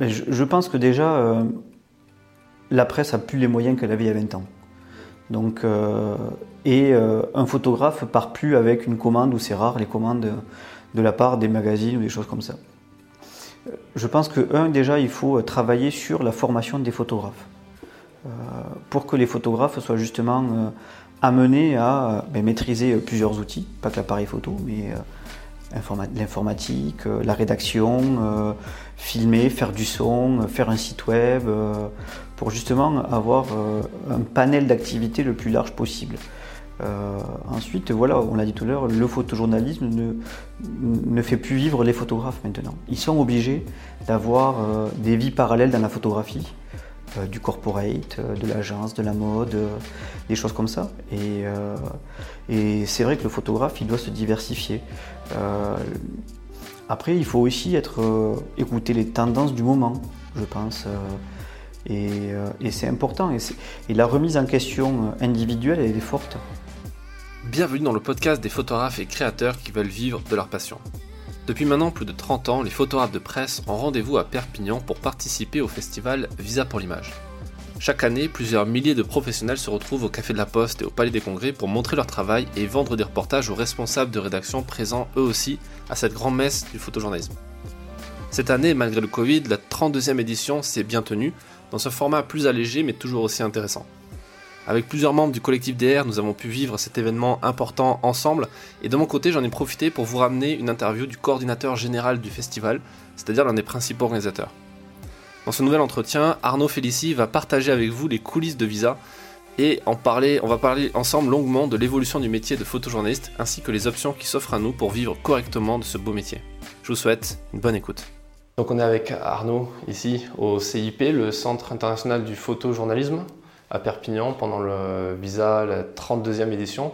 Je, pense que déjà, euh, la presse a plus les moyens qu'elle avait il y a 20 ans. Donc, euh, et euh, un photographe part plus avec une commande, ou c'est rare les commandes de la part des magazines ou des choses comme ça. Je pense que, un, déjà, il faut travailler sur la formation des photographes. Pour que les photographes soient justement amenés à ben, maîtriser plusieurs outils, pas que l'appareil photo, mais l'informatique, euh, la rédaction, euh, filmer, faire du son, euh, faire un site web, pour justement avoir un panel d'activités le plus large possible. Ensuite, voilà, on l'a dit tout à l'heure, le photojournalisme ne, ne fait plus vivre les photographes maintenant. Ils sont obligés d'avoir des vies parallèles dans la photographie, du corporate, euh, de l'agence, de la mode, euh, des choses comme ça. Et, euh, c'est vrai que le photographe, il doit se diversifier. Euh, après, il faut aussi être, euh, écouter les tendances du moment, je pense. euh, et, euh, c'est important. Et, et la remise en question euh, individuelle, elle est forte. Bienvenue dans le podcast des photographes et créateurs qui veulent vivre de leur passion. Depuis maintenant plus de 30 ans, les photographes de presse ont rendez-vous à Perpignan pour participer au festival Visa pour l'image. Chaque année, plusieurs milliers de professionnels se retrouvent au Café de la Poste et au Palais des Congrès pour montrer leur travail et vendre des reportages aux responsables de rédaction présents eux aussi à cette grande messe du photojournalisme. Cette année, malgré le Covid, la 32e édition s'est bien tenue, dans un format plus allégé mais toujours aussi intéressant. Avec plusieurs membres du collectif DR, nous avons pu vivre cet événement important ensemble, et de mon côté, j'en ai profité pour vous ramener une interview du coordinateur général du festival, c'est-à-dire l'un des principaux organisateurs. Dans ce nouvel entretien, Arnaud Félicie va partager avec vous les coulisses de Visa et en parler, on va parler ensemble longuement de l'évolution du métier de photojournaliste ainsi que les options qui s'offrent à nous pour vivre correctement de ce beau métier. Je vous souhaite une bonne écoute. Donc on est avec Arnaud ici au CIP, le Centre international du photojournalisme à Perpignan pendant le Visa, la 32e édition.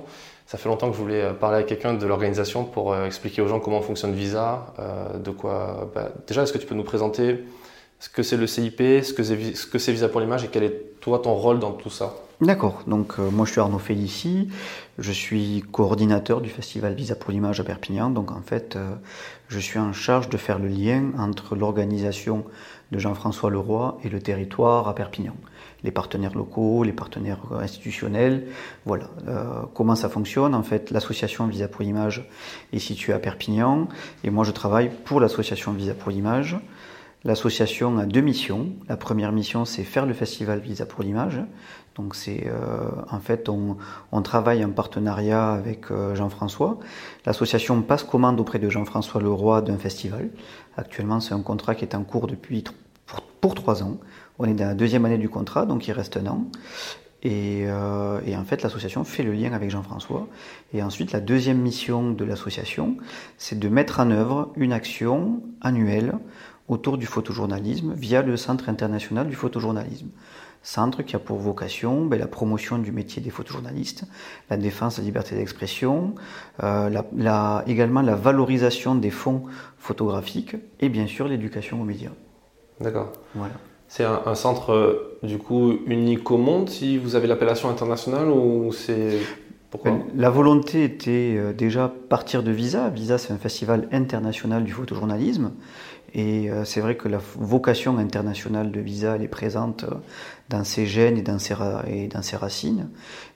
Ça fait longtemps que je voulais euh, parler à quelqu'un de l'organisation pour euh, expliquer aux gens comment fonctionne Visa, euh, de quoi. bah, déjà, est-ce que tu peux nous présenter ce que c'est le CIP, ce que c'est Visa pour l'image et quel est toi ton rôle dans tout ça? D'accord, donc moi je suis Arnaud Félicie, je suis coordinateur du festival Visa pour l'image à Perpignan, donc en fait je suis en charge de faire le lien entre l'organisation de Jean-François Leroy et le territoire à Perpignan. Les partenaires locaux, les partenaires institutionnels, voilà. Euh, comment ça fonctionne En fait, l'association Visa pour l'image est située à Perpignan et moi je travaille pour l'association Visa pour l'image. L'association a deux missions. La première mission, c'est faire le festival Visa pour l'image. Donc c'est euh, en fait on, travaille en partenariat avec euh, Jean-François. L'association passe commande auprès de Jean-François Leroy d'un festival. Actuellement, c'est un contrat qui est en cours depuis pour, trois ans. On est dans la deuxième année du contrat, donc il reste un an. Et, euh, et en fait, l'association fait le lien avec Jean-François. Et ensuite, la deuxième mission de l'association, c'est de mettre en œuvre une action annuelle autour du photojournalisme via le Centre international du photojournalisme. Centre qui a pour vocation ben, la promotion du métier des photojournalistes, la défense de la liberté d'expression, euh, la, la- également la valorisation des fonds photographiques et bien sûr l'éducation aux médias. D'accord. Voilà. C'est un, un centre euh, du coup unique au monde si vous avez l'appellation internationale ou c'est pourquoi Ben, La volonté était euh, déjà partir de Visa. Visa, c'est un festival international du photojournalisme. Et euh, c'est vrai que la vocation internationale de Visa, elle est présente euh, dans ses gènes et dans ses, et dans ses racines.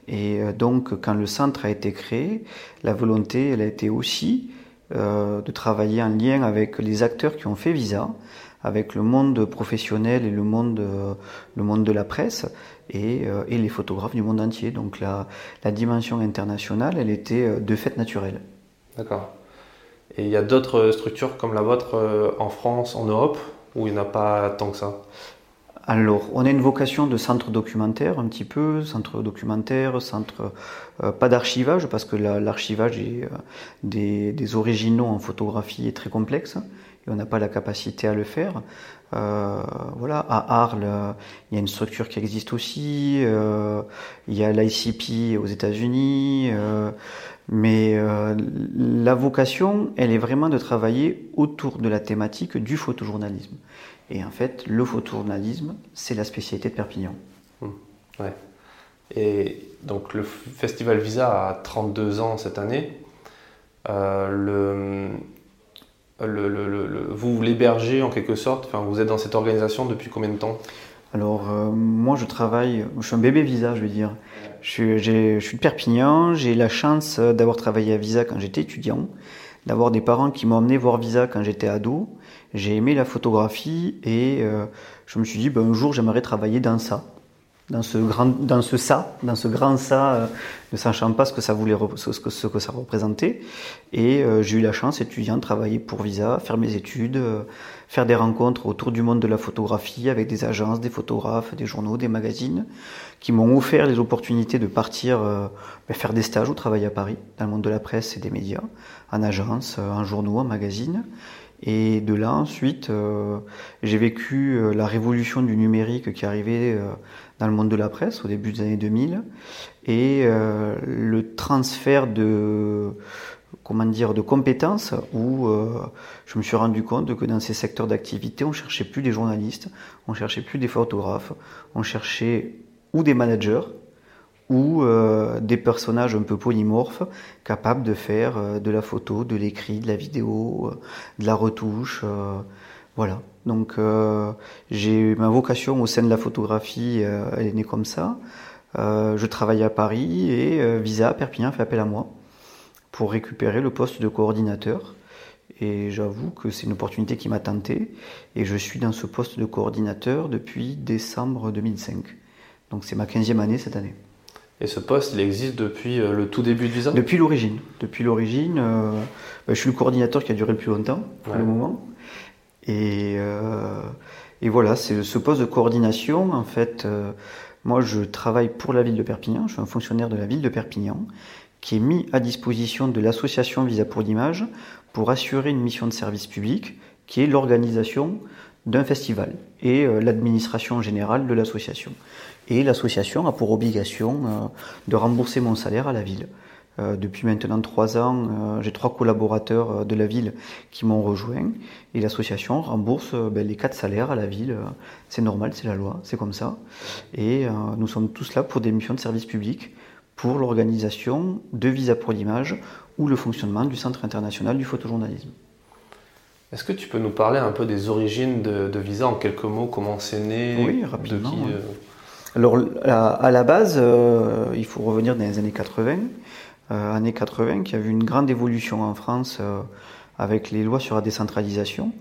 Et euh, donc, quand le centre a été créé, la volonté, elle a été aussi euh, de travailler en lien avec les acteurs qui ont fait Visa, avec le monde professionnel et le monde, le monde de la presse et, euh, et les photographes du monde entier. Donc la, la dimension internationale, elle était euh, de fait naturelle. D'accord. Et il y a d'autres structures comme la vôtre euh, en France, en Europe, où il n'y en a pas tant que ça? Alors, on a une vocation de centre documentaire, un petit peu, centre documentaire, centre, pas d'archivage, parce que la- l'archivage euh, des, originaux en photographie est très complexe, et on n'a pas la capacité à le faire. Euh, voilà, à Arles, euh, il y a une structure qui existe aussi, euh, il y a l'ICP aux États-Unis, euh, mais euh, la vocation, elle est vraiment de travailler autour de la thématique du photojournalisme. Et en fait, le photojournalisme, c'est la spécialité de Perpignan. Ouais. Et donc le festival Visa a 32 ans cette année. Euh, vous l'hébergez en quelque sorte? Enfin, Vous êtes dans cette organisation depuis combien de temps? Alors, moi, je travaille, je suis un bébé Visa, je veux dire. Je suis, de Perpignan, j'ai la chance d'avoir travaillé à Visa quand j'étais étudiant, d'avoir des parents qui m'ont emmené voir Visa quand j'étais ado. J'ai aimé la photographie et je me suis dit, ben, un jour, j'aimerais travailler dans ça dans ce grand, dans ce ça, dans ce grand ça, euh, ne sachant pas ce que ça voulait, ce que, ce que ça représentait. Et euh, j'ai eu la chance, étudiant, de travailler pour Visa, faire mes études, euh, faire des rencontres autour du monde de la photographie avec des agences, des photographes, des journaux, des magazines, qui m'ont offert les opportunités de partir ben, faire des stages ou travailler à Paris, dans le monde de la presse et des médias, en agence, en journaux, en magazine. Et de là, ensuite, j'ai vécu la révolution du numérique qui arrivait dans le monde de la presse au début des années 2000 et euh, le transfert de comment dire de compétences où euh, je me suis rendu compte que dans ces secteurs d'activité on cherchait plus des journalistes, on cherchait plus des photographes, on cherchait ou des managers ou euh, des personnages un peu polymorphes capables de faire de la photo, de l'écrit, de la vidéo, de la retouche, voilà. Donc euh, j'ai ma vocation au sein de la photographie, euh, elle est née comme ça. Euh, je travaille à Paris et Visa Perpignan fait appel à moi pour récupérer le poste de coordinateur. Et j'avoue que c'est une opportunité qui m'a tenté. Et je suis dans ce poste de coordinateur depuis décembre 2005. Donc c'est ma 15e année cette année. Et ce poste, il existe depuis le tout début de Visa? Depuis l'origine. Depuis l'origine, ben, je suis le coordinateur qui a duré le plus longtemps, pour le moment. Et, euh, et voilà, c'est ce poste de coordination. En fait, euh, moi, je travaille pour la ville de Perpignan. Je suis un fonctionnaire de la ville de Perpignan qui est mis à disposition de l'association Visa pour l'image pour assurer une mission de service public qui est l'organisation d'un festival et euh, l'administration générale de l'association. Et l'association a pour obligation de rembourser mon salaire à la ville. Euh, depuis maintenant trois ans, euh, j'ai trois collaborateurs euh, de la ville qui m'ont rejoint et l'association rembourse ben, les quatre salaires à la ville. C'est normal, c'est la loi, c'est comme ça. Et nous sommes tous là pour des missions de service public, pour l'organisation de Visa pour l'image ou le fonctionnement du Centre international du photojournalisme. Est-ce que tu peux nous parler un peu des origines de, Visa? En quelques mots Comment c'est né? Oui, rapidement. Alors, à, la base, il faut revenir dans les années 80. Euh, années 80, qui a vu une grande évolution en France euh, avec les lois sur la décentralisation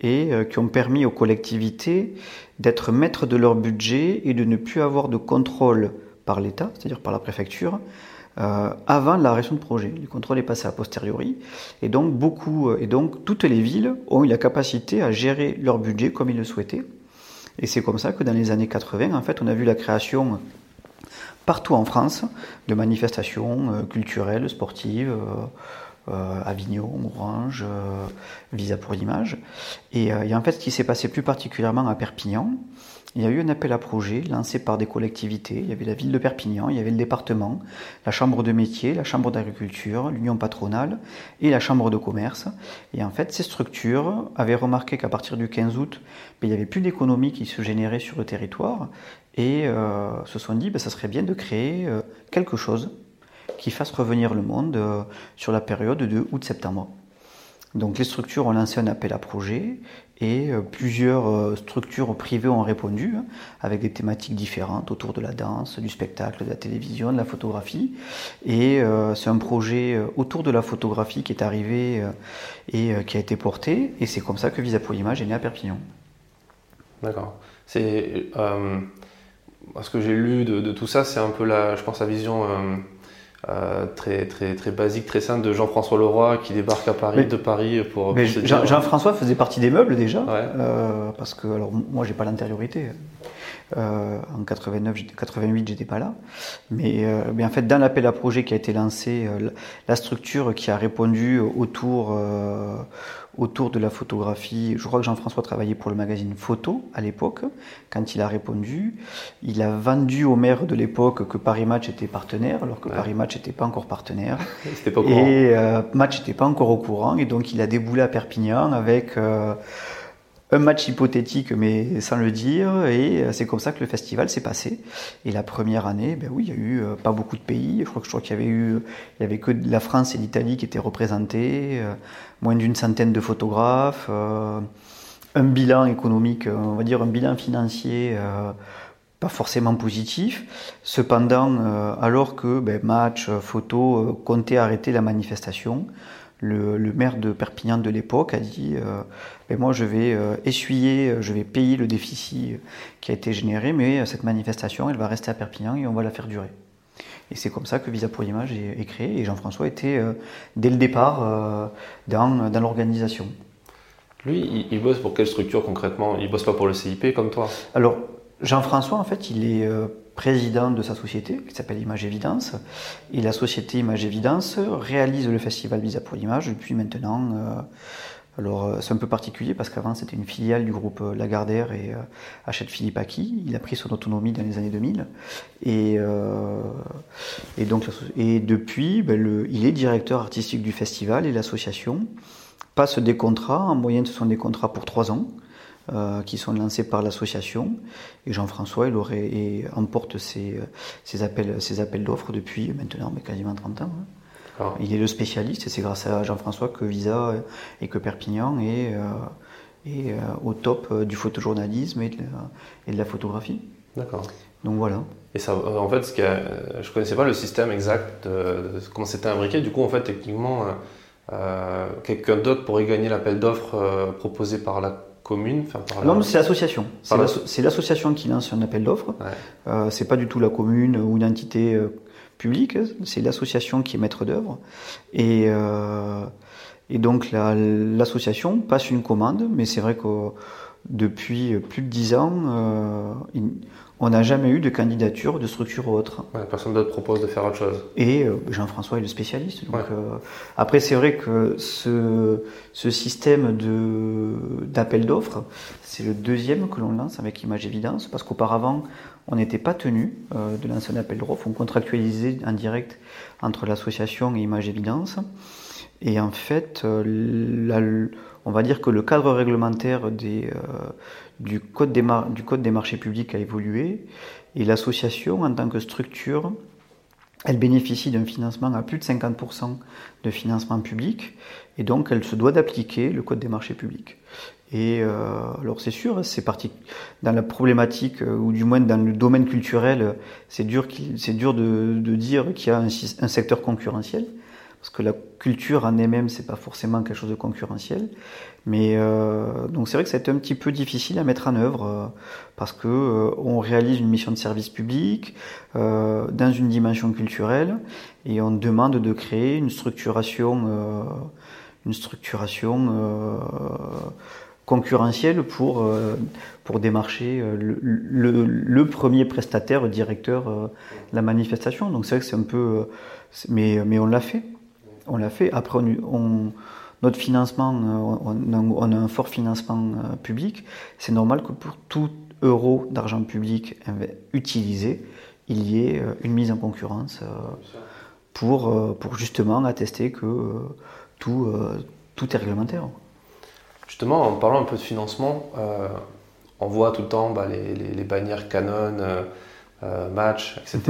et euh, qui ont permis aux collectivités d'être maîtres de leur budget et de ne plus avoir de contrôle par l'État, c'est-à-dire par la préfecture, avant l'arrêt de projet. Le contrôle est passé a posteriori. Et donc, beaucoup, et donc, toutes les villes ont eu la capacité à gérer leur budget comme ils le souhaitaient. Et c'est comme ça que dans les années 80, en fait, on a vu la création partout en France de manifestations euh, culturelles, sportives. Euh, euh, Avignon, Orange, Visa pour l'image. Et, et, en fait, ce qui s'est passé plus particulièrement à Perpignan, il y a eu un appel à projet lancé par des collectivités. Il y avait la ville de Perpignan, il y avait le département, la chambre de métier, la chambre d'agriculture, l'union patronale et la chambre de commerce. Et en fait, ces structures avaient remarqué qu'à partir du 15 août, ben, il n'y avait plus d'économie qui se générait sur le territoire et euh, se sont dit ben, ça serait bien de créer euh, quelque chose qui fasse revenir le monde euh, sur la période de août-septembre. Donc les structures ont lancé un appel à projet et plusieurs structures privées ont répondu hein, avec des thématiques différentes autour de la danse, du spectacle, de la télévision, de la photographie. Et c'est un projet autour de la photographie qui est arrivé et qui a été porté. Et c'est comme ça que Visa pour l'image est né à Perpignan. D'accord. C'est ce que j'ai lu de, tout ça, c'est un peu la, je pense, la vision euh, euh, très, très, très basique, très simple de Jean-François Leroy qui débarque à Paris, de Paris pour. Mais Jean-François faisait partie des meubles déjà, euh, parce que alors moi j'ai pas l'antériorité. en 89, 88, j'étais pas là. Mais, mais, en fait, dans l'appel à projet qui a été lancé, la structure qui a répondu autour autour de la photographie. Je crois que Jean-François travaillait pour le magazine Photo à l'époque. Quand il a répondu, il a vendu au maire de l'époque que Paris Match était partenaire, alors que Paris Match n'était pas encore partenaire. pas et euh, Match n'était pas encore au courant. Et donc il a déboulé à Perpignan avec euh, un match hypothétique, mais sans le dire, et c'est comme ça que le festival s'est passé. Et la première année, ben oui, il y a eu euh, pas beaucoup de pays. Je crois que je crois qu'il y avait eu, il y avait que la France et l'Italie qui étaient représentés, euh, moins d'une centaine de photographes, euh, un bilan économique, on va dire un bilan financier. pas forcément positif. Cependant, alors que ben, match, photo, comptait arrêter la manifestation, le, maire de Perpignan de l'époque a dit euh, ben moi je vais euh, essuyer, je vais payer le déficit qui a été généré, mais cette manifestation elle va rester à Perpignan et on va la faire durer. Et c'est comme ça que Visa pour l'image est, créé et Jean-François était euh, dès le départ dans, dans l'organisation. Lui, il, bosse pour quelle structure concrètement? Il bosse pas pour le CIP comme toi? Alors Jean-François en fait il est président de sa société qui s'appelle Image Évidence. Et la société Image Évidence réalise le festival Visa pour l'image depuis maintenant. Euh, alors euh, c'est un peu particulier parce qu'avant c'était une filiale du groupe euh, Lagardère et achète Philippe Aki. Il a pris son autonomie dans les années 2000. Et, donc, et depuis, ben, il est directeur artistique du festival et l'association passe des contrats. En moyenne, ce sont des contrats pour trois ans. Euh, qui sont lancés par l'association. Et Jean-François, il aurait, emporte ses, appels, appels d'offres depuis maintenant mais quasiment 30 ans. Hein. Il est le spécialiste et c'est grâce à Jean-François que Visa et que Perpignan est, euh, est euh, au top du photojournalisme et de la, et de la photographie. D'accord. Donc voilà. Et ça, en fait, ce qui je ne connaissais pas le système exact de, comment c'était imbriqué. Du coup, en fait, techniquement, quelqu'un d'autre pourrait gagner l'appel d'offres proposé par la commune Non, c'est l'association. C'est l'association qui lance un appel d'offres. Euh, c'est pas du tout la commune ou une entité euh, publique. C'est l'association qui est maître d'œuvre. Et, euh, et donc l'association passe une commande, mais c'est vrai que depuis plus de dix ans, euh, on n'a jamais eu de candidature de structure autre. personne d'autre propose de faire autre chose. Et euh, Jean-François est le spécialiste. Euh, après, c'est vrai que ce, ce système d'appel d'offres, c'est le deuxième que l'on lance avec Image Évidence, parce qu'auparavant, on n'était pas tenu de lancer un appel d'offres. On contractualisait en direct entre l'association et Image Évidence. Et en fait, la, on va dire que le cadre réglementaire euh, du Code des marchés publics a évolué et l'association, en tant que structure, elle bénéficie d'un financement à plus de 50% de financement public et donc elle se doit d'appliquer le Code des marchés publics. Et euh, alors c'est sûr, c'est parti dans la problématique euh, ou du moins dans le domaine culturel, c'est dur, c'est dur de, dire qu'il y a un, un secteur concurrentiel parce que la culture en elle-même, c'est pas forcément quelque chose de concurrentiel. Mais euh, donc c'est vrai que c'est un petit peu difficile à mettre en œuvre euh, parce que euh, on réalise une mission de service public dans une dimension culturelle et on demande de créer une structuration, une structuration concurrentielle pour pour démarcher le, le, premier prestataire directeur de la manifestation. Donc c'est vrai que c'est un peu, mais mais on l'a fait on l'a fait. Après, on, notre financement, euh, on, a un fort financement euh, public. C'est normal que pour tout euro d'argent public utilisé, il y ait euh, une mise en concurrence pour, pour justement attester que tout, tout est réglementaire. Justement, en parlant un peu de financement, on voit tout le temps bah, les, bannières Canon, Match, etc.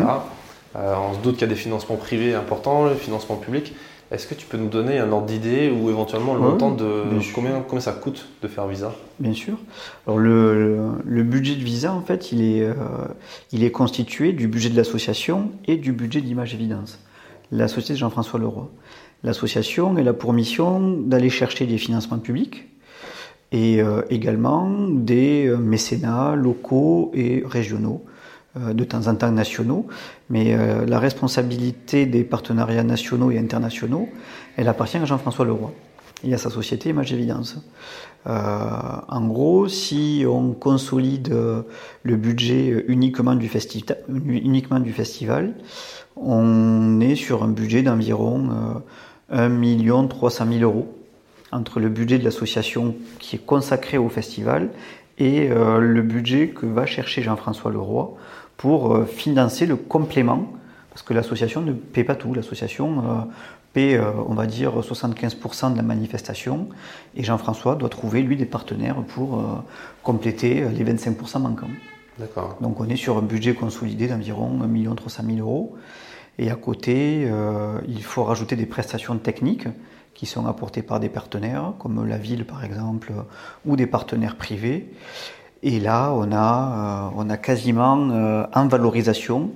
Mhm. on se doute qu'il y a des financements privés importants, le financement public. Est-ce que tu peux nous donner un ordre d'idée ou éventuellement le montant de combien, combien ça coûte de faire Visa? Bien sûr. Alors le, le, budget de Visa, en fait, il est, euh, il est constitué du budget de l'association et du budget d'Image Évidence. La société Jean-François Leroy. L'association, elle a pour mission d'aller chercher des financements publics et euh, également des euh, mécénats locaux et régionaux euh, de temps en temps nationaux, mais la responsabilité des partenariats nationaux et internationaux, elle appartient à Jean-François Leroy et à sa société Image Évidence. En gros, si on consolide le budget uniquement du, uniquement du festival, on est sur un budget d'environ 1 300 000 euros entre le budget de l'association qui est consacré au festival et le budget que va chercher Jean-François Leroy pour euh, financer le complément, parce que l'association ne paie pas tout. L'association euh, s'occuper, on va dire, 75% de la manifestation. Et Jean-François doit trouver, lui, des partenaires pour compléter les 25% manquants. D'accord. Donc on est sur un budget consolidé d'environ 1 300 000 euros. Et à côté, il faut rajouter des prestations techniques qui sont apportées par des partenaires, comme la ville par exemple, ou des partenaires privés. Et là, on a, on a quasiment en valorisation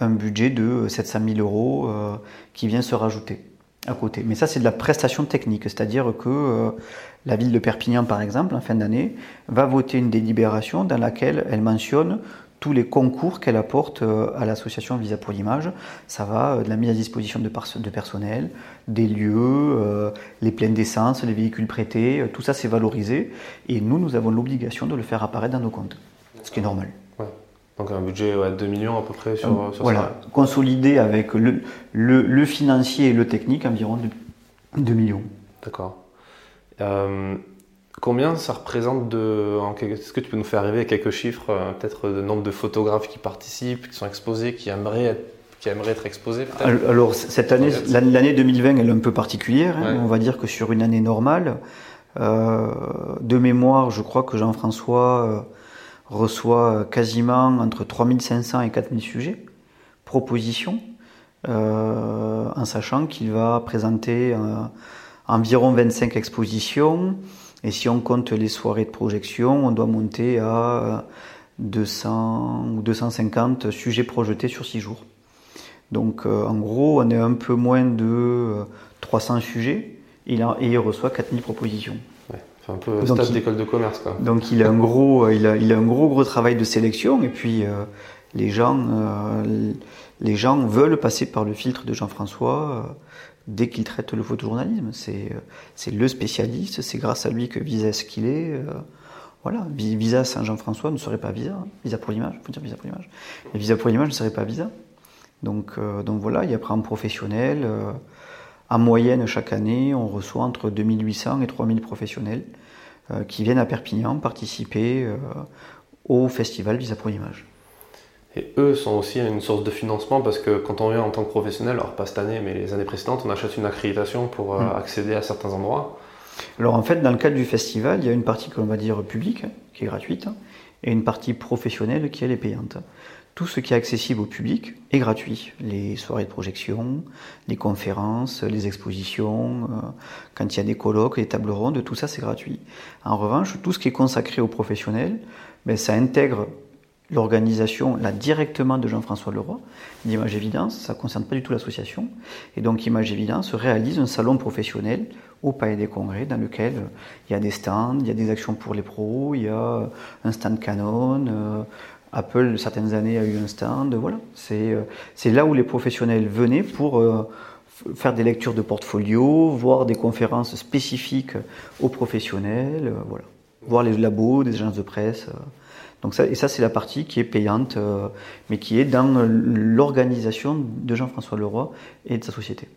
un budget de 700 000 euros euh, qui vient se rajouter à côté. Mais ça, c'est de la prestation technique, c'est-à-dire que euh, la ville de Perpignan, par exemple, en fin d'année, va voter une délibération dans laquelle elle mentionne tous les concours qu'elle apporte euh, à l'association Visa pour l'image. Ça va de la mise à disposition de, de personnel, des lieux, les pleines d'essence, les véhicules prêtés, tout ça c'est valorisé. Et nous, nous avons l'obligation de le faire apparaître dans nos comptes, ce qui est normal. Donc un budget de 2 millions à peu près sur, euh, voilà. Consolidé avec le, le, financier et le technique, environ 2, millions. D'accord. Euh, combien ça représente de. Est-ce que tu peux nous faire arriver quelques chiffres, euh, peut-être de nombre de photographes qui participent, qui sont exposés, qui aimeraient être qui aimerait être exposés Alors cette année, l'année 2020 elle est un peu particulière. Hein. On va dire que sur une année normale, de mémoire, je crois que Jean-François reçoit quasiment entre 3500 et 4000 sujets, propositions, euh, en sachant qu'il va présenter euh, environ 25 expositions. Et si on compte les soirées de projection, on doit monter à 200 ou 250 sujets projetés sur 6 jours. Donc euh, en gros, on est un peu moins de 300 sujets et il reçoit 4000 propositions. C'est un peu stade d'école de commerce. Quoi. Donc il a un gros, il a, il a un gros gros travail de sélection et puis euh, les gens, euh, les gens veulent passer par le filtre de Jean-François euh, dès qu'il traite le photojournalisme. C'est, c'est le spécialiste, c'est grâce à lui que Visa est ce qu'il est. voilà, Visa Saint Jean-François ne serait pas Visa, hein. Visa pour l'image, faut dire Visa pour l'image. Visa pour l'image ne serait pas Visa. Donc, donc voilà, il y a un professionnel. En moyenne, chaque année, on reçoit entre 2800 et 3000 professionnels euh, qui viennent à Perpignan participer euh, au festival Visa pour l'image. Et eux sont aussi une source de financement parce que quand on vient en tant que professionnel, alors pas cette année, mais les années précédentes, on achète une accréditation pour euh, mm. accéder à certains endroits. Alors en fait, dans le cadre du festival, il y a une partie qu'on va dire publique, qui est gratuite, et une partie professionnelle qui elle est payante tout ce qui est accessible au public est gratuit. Les soirées de projection, les conférences, les expositions, euh, quand il y a des colloques, les tables rondes, tout ça c'est gratuit. En revanche, tout ce qui est consacré aux professionnels, ben, ça intègre l'organisation là directement de Jean-François Leroy d'Image Évidence, ça ne concerne pas du tout l'association. Et donc Image Évidence réalise un salon professionnel au Palais des Congrès dans lequel il y a des stands, il y a des actions pour les pros, il y a un stand Canon, euh, Apple, certaines années, a eu un stand. Voilà. Euh, c'est là où les professionnels venaient pour euh, faire des lectures de portfolio, voir des conférences spécifiques aux professionnels, euh, voilà. voir les labos, des agences de presse. Donc ça, et ça, c'est la partie qui est payante, mais qui est dans l'organisation de Jean-François Leroy et de sa société.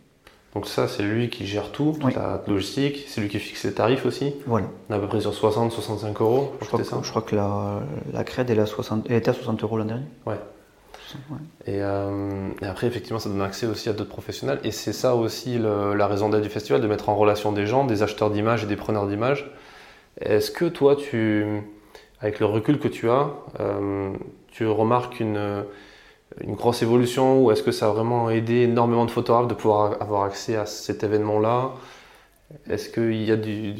Donc ça, c'est lui qui gère tout, la logistique, c'est lui qui fixe les tarifs aussi. Voilà. On est à peu près sur 60-65 euros. Je crois, que, je crois que la, la CRED elle, à 60, était à 60 euros l'an dernier. Ouais. Euh, et, après, effectivement, ça donne accès aussi à d'autres professionnels. Et c'est ça aussi la raison d'être du festival, de mettre en relation des gens, des acheteurs d'images et des preneurs d'images. Est-ce que toi, tu, avec le recul que tu as, euh, tu remarques une grosse évolution ou est-ce que ça a vraiment aidé énormément de photographes de pouvoir avoir accès à cet événement-là? Est-ce qu'il y a du,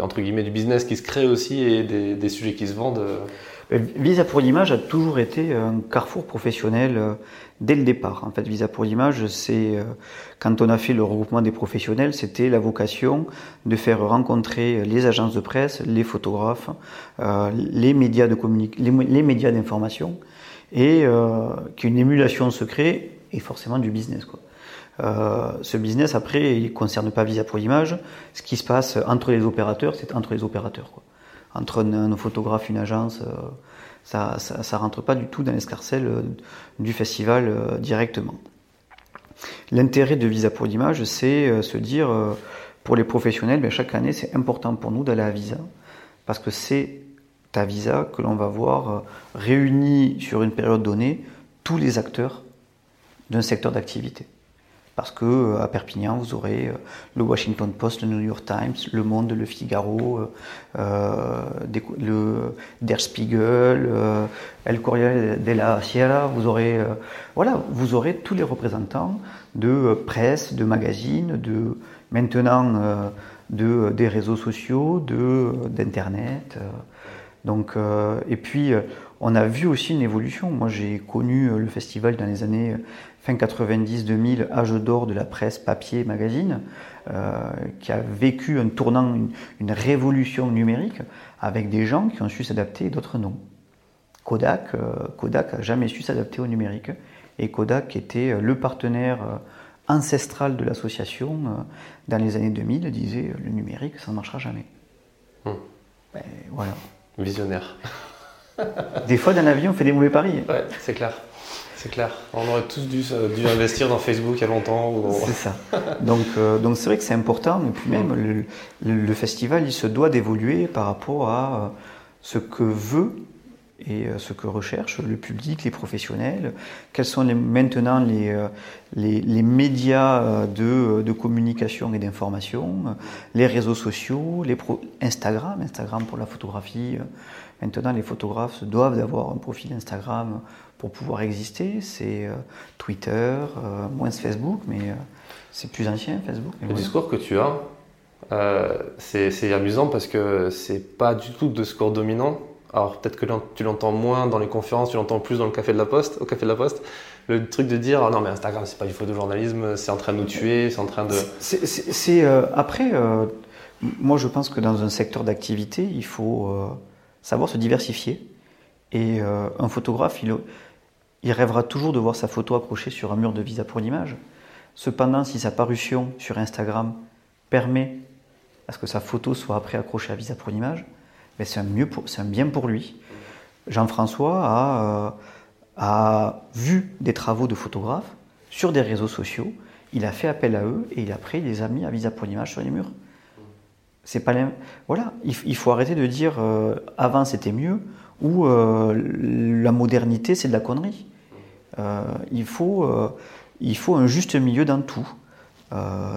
entre guillemets, du business qui se crée aussi et des, sujets qui se vendent euh, Visa pour l'image a toujours été un carrefour professionnel euh, dès le départ. En fait, Visa pour l'image, c'est euh, quand on a fait le regroupement des professionnels, c'était la vocation de faire rencontrer les agences de presse, les photographes, les médias de les médias d'information et euh, qu'une émulation se crée et forcément du business. Euh, ce business, après, il ne concerne pas Visa pour l'image. Ce qui se passe entre les opérateurs, c'est entre les opérateurs. Entre un, photographe, une agence, euh, ça ne rentre pas du tout dans l'escarcelle euh, du festival euh, directement. L'intérêt de Visa pour l'image, c'est se dire, pour les professionnels, ben, chaque année, c'est important pour nous d'aller à Visa, parce que c'est ta visa que l'on va voir euh, réunis sur une période donnée tous les acteurs d'un secteur d'activité. Parce que à Perpignan, vous aurez le Washington Post, le New York Times, Le Monde, Le Figaro, le Der Spiegel, El Corriere della Sierra. Vous aurez, voilà, vous aurez tous les représentants de presse, de magazines, de maintenant de, des réseaux sociaux, d'internet. Donc, et puis on a vu aussi une évolution. Moi, j'ai connu euh, le festival dans les années euh, fin 90-2000, âge d'or de la presse papier magazine, euh, qui a vécu un tournant, une, révolution numérique avec des gens qui ont su s'adapter et d'autres non. Kodak, Kodak a jamais su s'adapter au numérique et Kodak était le partenaire ancestral de l'association dans les années 2000 disait le numérique ça ne marchera jamais. Hmm. Ben, voilà. Visionnaire. Des fois, dans la vie, on fait des mauvais paris. Ouais, c'est clair. C'est clair. On aurait tous dû, dû, investir dans Facebook il y a longtemps. C'est ça. Donc, euh, donc c'est vrai que c'est important. Et puis même, le, festival, il se doit d'évoluer par rapport à euh, ce que veut et euh, ce que recherche le public, les professionnels. Quels sont les, maintenant les, les, les médias de, de, communication et d'information, les réseaux sociaux, les Instagram, Instagram pour la photographie Maintenant, les photographes doivent avoir un profil Instagram pour pouvoir exister. C'est euh, Twitter, euh, moins Facebook, mais euh, c'est plus ancien Facebook. Le discours que tu as, c'est amusant parce que c'est pas du tout de discours dominant. Alors peut-être que tu l'entends moins dans les conférences, tu l'entends plus dans le café de la Poste, au café de la Poste. Le truc de dire ah non mais Instagram c'est pas du photojournalisme, c'est en train de nous tuer, c'est en train de. C'est après, moi je pense que dans un secteur d'activité, il faut savoir se diversifier. Et un photographe, il, il, rêvera toujours de voir sa photo accrochée sur un mur de visa pour l'image. Cependant, si sa parution sur Instagram permet à ce que sa photo soit après accrochée à visa pour l'image, ben c'est un, bien pour lui. Jean-François a, euh, a vu des travaux de photographes sur des réseaux sociaux, il a fait appel à eux et il a pris des amis à visa pour l'image sur les murs. C'est pas Voilà, il, faut arrêter de dire euh, avant c'était mieux ou euh, la modernité c'est de la connerie. Euh, il, faut, il faut un juste milieu dans tout.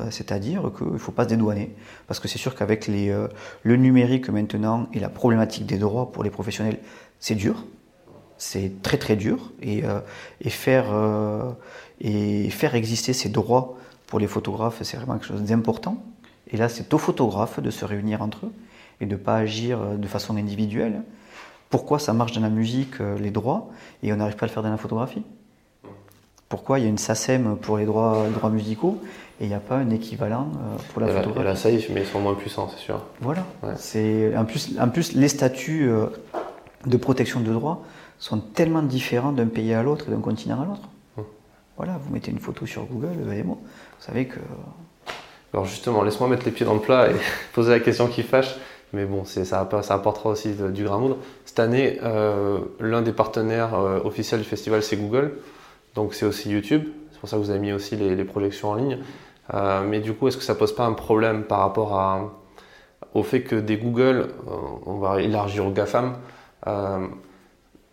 C'est-à-dire qu'il ne faut pas se dédouaner. Parce que c'est sûr qu'avec le numérique maintenant et la problématique des droits pour les professionnels, c'est dur. C'est très très dur. Et, et faire, et faire exister ces droits pour les photographes, c'est vraiment quelque chose d'important. Et là, c'est aux photographes de se réunir entre eux et de ne pas agir euh, de façon individuelle. Pourquoi ça marche dans la musique, euh, les droits, et on n'arrive pas à le faire dans la photographie? Pourquoi il y a une SACEM pour les droits, droits musicaux et il n'y a pas un équivalent euh, pour la photographie a la SAIF, mais ils sont moins puissants, c'est sûr. Voilà. C'est en plus, en plus, les statuts de protection de droits sont tellement différents d'un pays à l'autre et d'un continent à l'autre. Hum. Voilà, vous mettez une photo sur Google, vous savez que alors justement, laisse-moi mettre les pieds dans le plat et poser la question qui fâche. Mais bon, ça, ça, apportera aussi du grain à moudre. Cette année, euh, l'un des partenaires euh, officiels du festival, c'est Google. Donc c'est aussi YouTube. C'est pour ça que vous avez mis aussi les, projections en ligne. Euh, mais du coup, est-ce que ça pose pas un problème par rapport à, au fait que des Google, on va élargir aux GAFAM,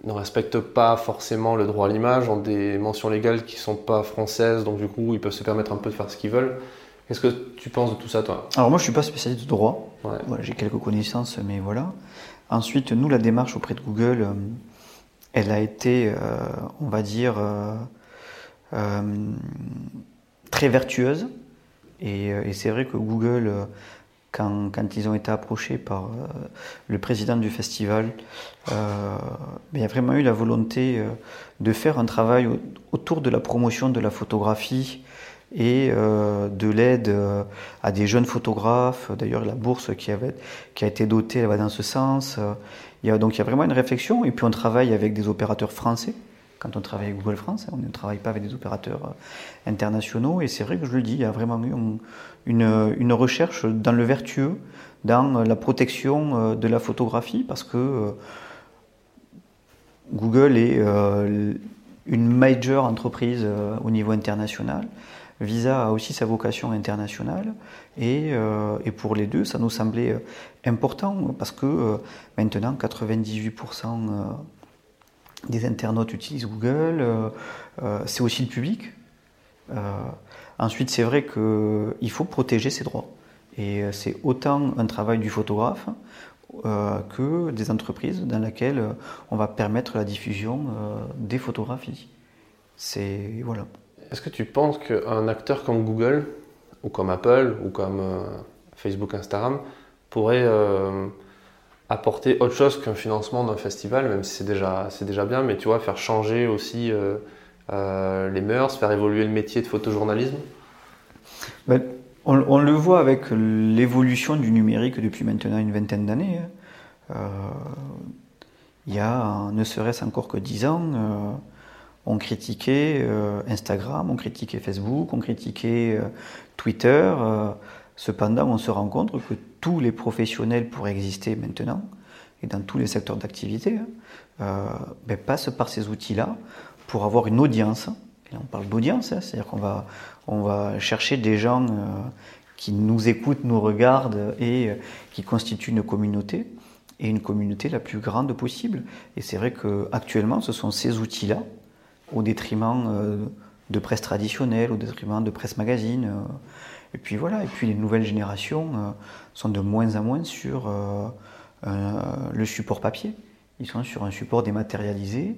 ne respectent pas forcément le droit à l'image, ont des mentions légales qui ne sont pas françaises, donc du coup, ils peuvent se permettre un peu de faire ce qu'ils veulent. Qu'est-ce que tu penses de tout ça, toi? Alors moi, je suis pas spécialiste de droit. j'ai quelques connaissances, mais voilà. Ensuite, nous, la démarche auprès de Google, euh, elle a été, euh, on va dire, euh, très vertueuse. Et, c'est vrai que Google, quand, ils ont été approchés par le président du festival, ben, il y a vraiment eu la volonté de faire un travail autour de la promotion de la photographie et euh, de l'aide euh, à des jeunes photographes. D'ailleurs, la bourse qui, avait, qui a été dotée elle va dans ce sens. Donc il y a vraiment une réflexion. Et puis on travaille avec des opérateurs français. Quand on travaille avec Google France, on ne travaille pas avec des opérateurs euh, internationaux. Et c'est vrai que je le dis, il y a vraiment une, une recherche dans le vertueux, dans la protection de la photographie, parce que Google est une major entreprise au niveau international. Visa a aussi sa vocation internationale et, euh, pour les deux, ça nous semblait euh, important parce que euh, maintenant 98% des internautes utilisent Google, c'est aussi le public. ensuite, c'est vrai qu'il faut protéger ses droits. Et c'est autant un travail du photographe que des entreprises dans lesquelles on va permettre la diffusion des photographies. C'est voilà. Est-ce que tu penses qu'un acteur comme Google ou comme Apple ou comme Facebook, Instagram pourrait apporter autre chose qu'un financement d'un festival, même si c'est déjà, déjà bien, mais tu vois, faire changer aussi euh, euh, les mœurs, faire évoluer le métier de photojournalisme ben, on, le voit avec l'évolution du numérique depuis maintenant une vingtaine d'années. Hein. Euh, il y a ne serait-ce encore que dix ans, on critiquait Instagram, on critiquait Facebook, on critiquait Twitter. Cependant, on se rend compte que tous les professionnels pour exister maintenant, et dans tous les secteurs d'activité, hein, euh, ben, passent par ces outils-là pour avoir une audience. On parle d'audience, hein, c'est-à-dire qu'on va, on va chercher des gens euh, qui nous écoutent, nous regardent et euh, qui constituent une communauté, et une communauté la plus grande possible. Et c'est vrai qu'actuellement, ce sont ces outils-là, au détriment de presse traditionnelle, au détriment de presse magazine et puis voilà, et puis les nouvelles générations euh, sont de moins en moins sur euh, euh, le support papier. Ils sont sur un support dématérialisé.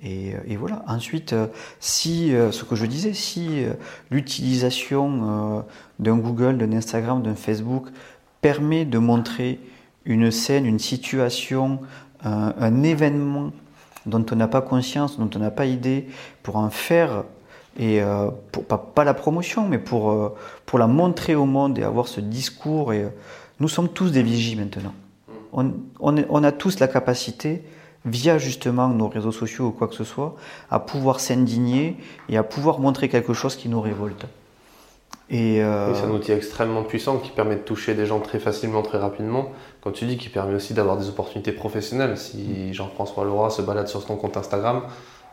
Et, voilà. Ensuite, si ce que je disais, si l'utilisation d'un Google, d'un Instagram, d'un Facebook permet de montrer une scène, une situation, un événement dont on n'a pas conscience, dont on n'a pas idée, pour en faire et euh, pour, pas, la promotion, mais pour, euh, pour la montrer au monde et avoir ce discours. Et, euh, nous sommes tous des vigies maintenant. On, on, a tous la capacité, via justement nos réseaux sociaux ou quoi que ce soit, à pouvoir s'indigner et à pouvoir montrer quelque chose qui nous révolte. Et c'est un outil extrêmement puissant qui permet de toucher des gens très facilement, très rapidement. Comme tu dis, qui permet aussi d'avoir des opportunités professionnelles. Si Jean-François Leroy se balade sur son compte Instagram,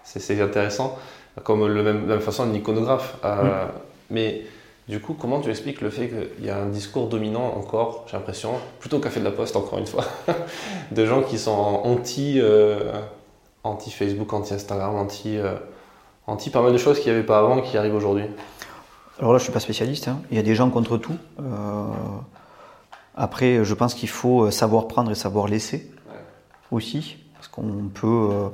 c'est intéressant comme de la même façon un iconographe. Euh, mais du coup, comment tu expliques le fait qu'il y a un discours dominant encore, j'ai l'impression, plutôt qu'à fait de la poste encore une fois, de gens qui sont anti, euh, anti Facebook, anti Instagram, anti, euh, anti pas mal de choses qu'il n'y avait pas avant qui arrivent aujourd'hui? Alors là, je ne suis pas spécialiste. Hein. Il y a des gens contre tout. Après, je pense qu'il faut savoir prendre et savoir laisser aussi, parce qu'on peut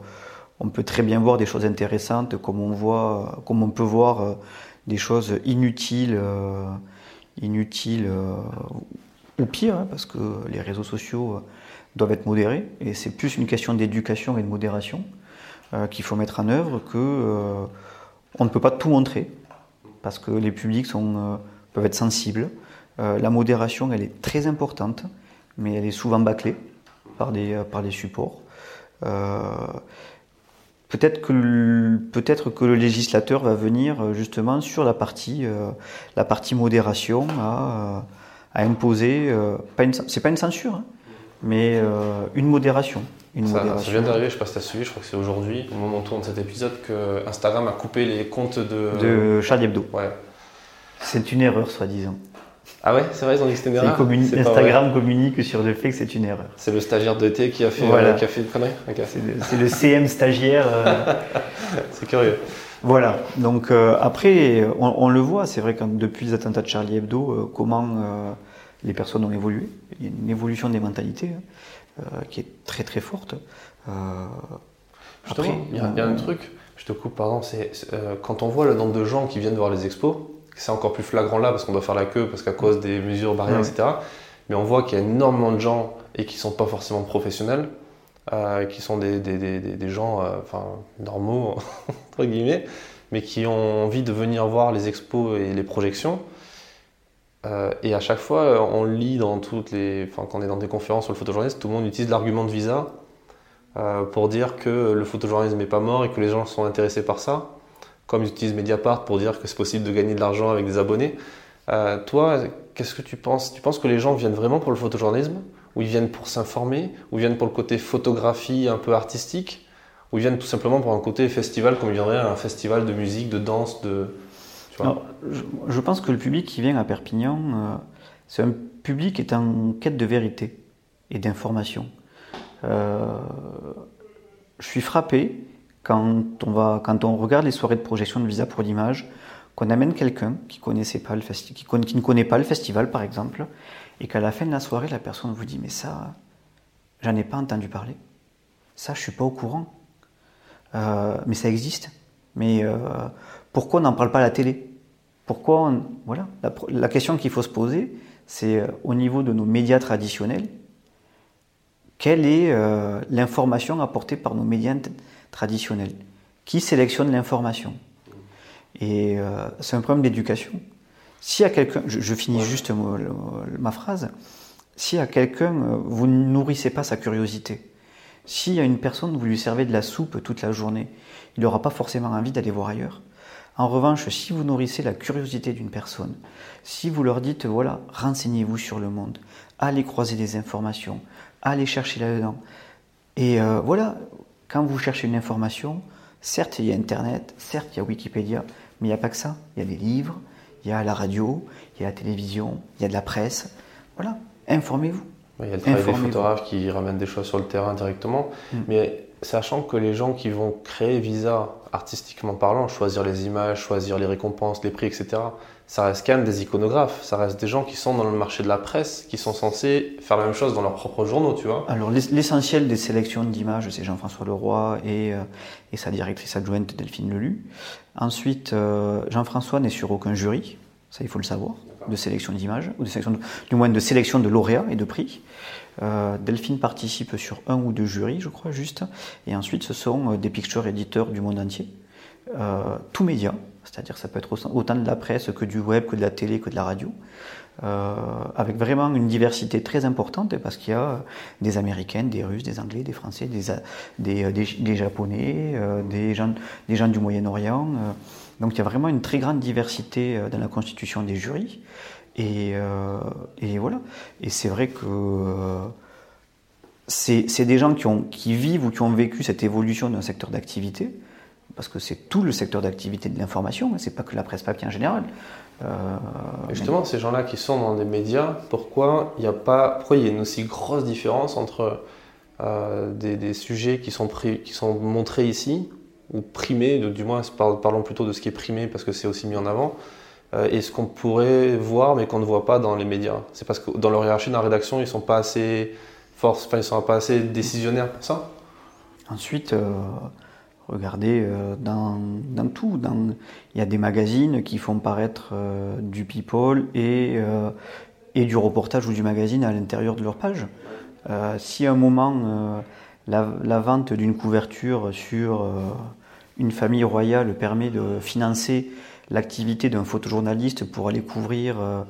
on peut très bien voir des choses intéressantes, comme on, voit, comme on peut voir euh, des choses inutiles, euh, inutiles euh, ou pire, hein, parce que les réseaux sociaux doivent être modérés, et c'est plus une question d'éducation et de modération qu'il faut mettre en œuvre que on ne peut pas tout montrer, parce que les publics peuvent être sensibles. la modération, elle est très importante, mais elle est souvent bâclée par des, par des supports. Peut-être que, le, peut-être que le législateur va venir euh, justement sur la partie, euh, la partie modération à, euh, à imposer, pas une, c'est pas une censure, hein, mais une modération. Une ça, modération. ça, vient d'arriver, je sais pas si tu as suivi, je crois que c'est aujourd'hui, au moment où on tourne cet épisode, que Instagram a coupé les comptes de. De Charlie Hebdo. Ouais. C'est une erreur, soi-disant. Ah ouais, c'est vrai, ils ont dit que c'était une erreur. Instagram communique sur le fait que c'est une erreur. C'est le stagiaire d'été qui a fait, euh, qui a fait une connerie C'est le, CM stagiaire. Euh. c'est curieux. Voilà, donc euh, après, on, le voit, c'est vrai que depuis les attentats de Charlie Hebdo, comment les personnes ont évolué. Il y a une évolution des mentalités hein, qui est très très forte. après, il y, a, il y a un truc, je te coupe, pardon, c'est quand on voit le nombre de gens qui viennent voir les expos, c'est encore plus flagrant là parce qu'on doit faire la queue parce qu'à cause des mesures barrières, etc. Mais on voit qu'il y a énormément de gens et qui ne sont pas forcément professionnels, euh, qui sont des, des, des, des gens euh, normaux, entre guillemets, mais qui ont envie de venir voir les expos et les projections. Euh, et à chaque fois, on lit dans toutes les. Enfin, quand on est dans des conférences sur le photojournalisme, tout le monde utilise l'argument de visa pour dire que le photojournalisme n'est pas mort et que les gens sont intéressés par ça comme ils utilisent Mediapart pour dire que c'est possible de gagner de l'argent avec des abonnés. Euh, toi, qu'est-ce que tu penses? Tu penses que les gens viennent vraiment pour le photojournalisme? Ou ils viennent pour s'informer? Ou ils viennent pour le côté photographie un peu artistique? Ou ils viennent tout simplement pour un côté festival, comme il viendrait un festival de musique, de danse de... je, pense que le public qui vient à Perpignan, euh, c'est un public qui est en quête de vérité et d'information. Euh, je suis frappé quand on, va, quand on regarde les soirées de projection de Visa pour l'image, qu'on amène quelqu'un qui, connaissait pas le qui, ne connaît pas le festival, par exemple, et qu'à la fin de la soirée, la personne vous dit Mais ça, j'en ai pas entendu parler. Ça, je suis pas au courant. Euh, mais ça existe. Mais euh, pourquoi on n'en parle pas à la télé? Pourquoi Voilà. La, question qu'il faut se poser, c'est euh, au niveau de nos médias traditionnels, quelle est l'information apportée par nos médias traditionnels Qui sélectionne l'information Et c'est un problème d'éducation. Si à quelqu'un, je, finis juste ma phrase, si à quelqu'un vous ne nourrissez pas sa curiosité, si à une personne vous lui servez de la soupe toute la journée, il n'aura pas forcément envie d'aller voir ailleurs. En revanche, si vous nourrissez la curiosité d'une personne, si vous leur dites, voilà, renseignez-vous sur le monde, allez croiser des informations, allez chercher là-dedans. Et euh, voilà, quand vous cherchez une information, certes, il y a Internet, certes, il y a Wikipédia, mais il n'y a pas que ça. Il y a des livres, il y a la radio, il y a la télévision, il y a de la presse. Voilà, informez-vous. Il y a le travail des photographes qui ramènent des choses sur le terrain directement. Mm. Mais sachant que les gens qui vont créer Visa, artistiquement parlant, choisir les images, choisir les récompenses, les prix, etc., ça reste quand même des iconographes. Ça reste des gens qui sont dans le marché de la presse, qui sont censés faire la même chose dans leurs propres journaux, tu vois. Alors, l'essentiel des sélections d'images, c'est Jean-François Leroy et, euh, et, sa directrice adjointe Delphine Lelu. Ensuite, euh, Jean-François n'est sur aucun jury, ça il faut le savoir de sélection d'images, ou de sélection du moins de sélection de lauréats et de prix. Euh, Delphine participe sur un ou deux jurys, je crois, juste. Et ensuite, ce sont des pictures éditeurs du monde entier, euh, tout média, c'est-à-dire ça peut être autant de la presse que du web, que de la télé, que de la radio, euh, avec vraiment une diversité très importante parce qu'il y a des Américaines, des Russes, des Anglais, des Français, des, des, des, des Japonais, des, gens, des gens du Moyen-Orient. Donc il y a vraiment une très grande diversité euh, dans la constitution des jurys. Et, euh, et voilà. Et c'est vrai que euh, c'est des gens qui, ont, qui vivent ou qui ont vécu cette évolution d'un secteur d'activité, parce que c'est tout le secteur d'activité de l'information, c'est pas que la presse papier en général. justement, ces gens-là qui sont dans des médias, pourquoi il n'y a pas, pourquoi il y a une aussi grosse différence entre des, des, sujets qui sont, qui sont montrés ici ou primé, du moins parlons plutôt de ce qui est primé parce que c'est aussi mis en avant, euh, et ce qu'on pourrait voir mais qu'on ne voit pas dans les médias. C'est parce que dans leur hiérarchie, dans la rédaction, ils sont pas assez force, enfin ils sont pas assez décisionnaires pour ça? Ensuite, euh, regardez euh, dans, tout, il y a des magazines qui font paraître du people et, et du reportage ou du magazine à l'intérieur de leur page. si à un moment la, la, vente d'une couverture sur une famille royale permet de financer l'activité d'un photojournaliste pour aller couvrir euh,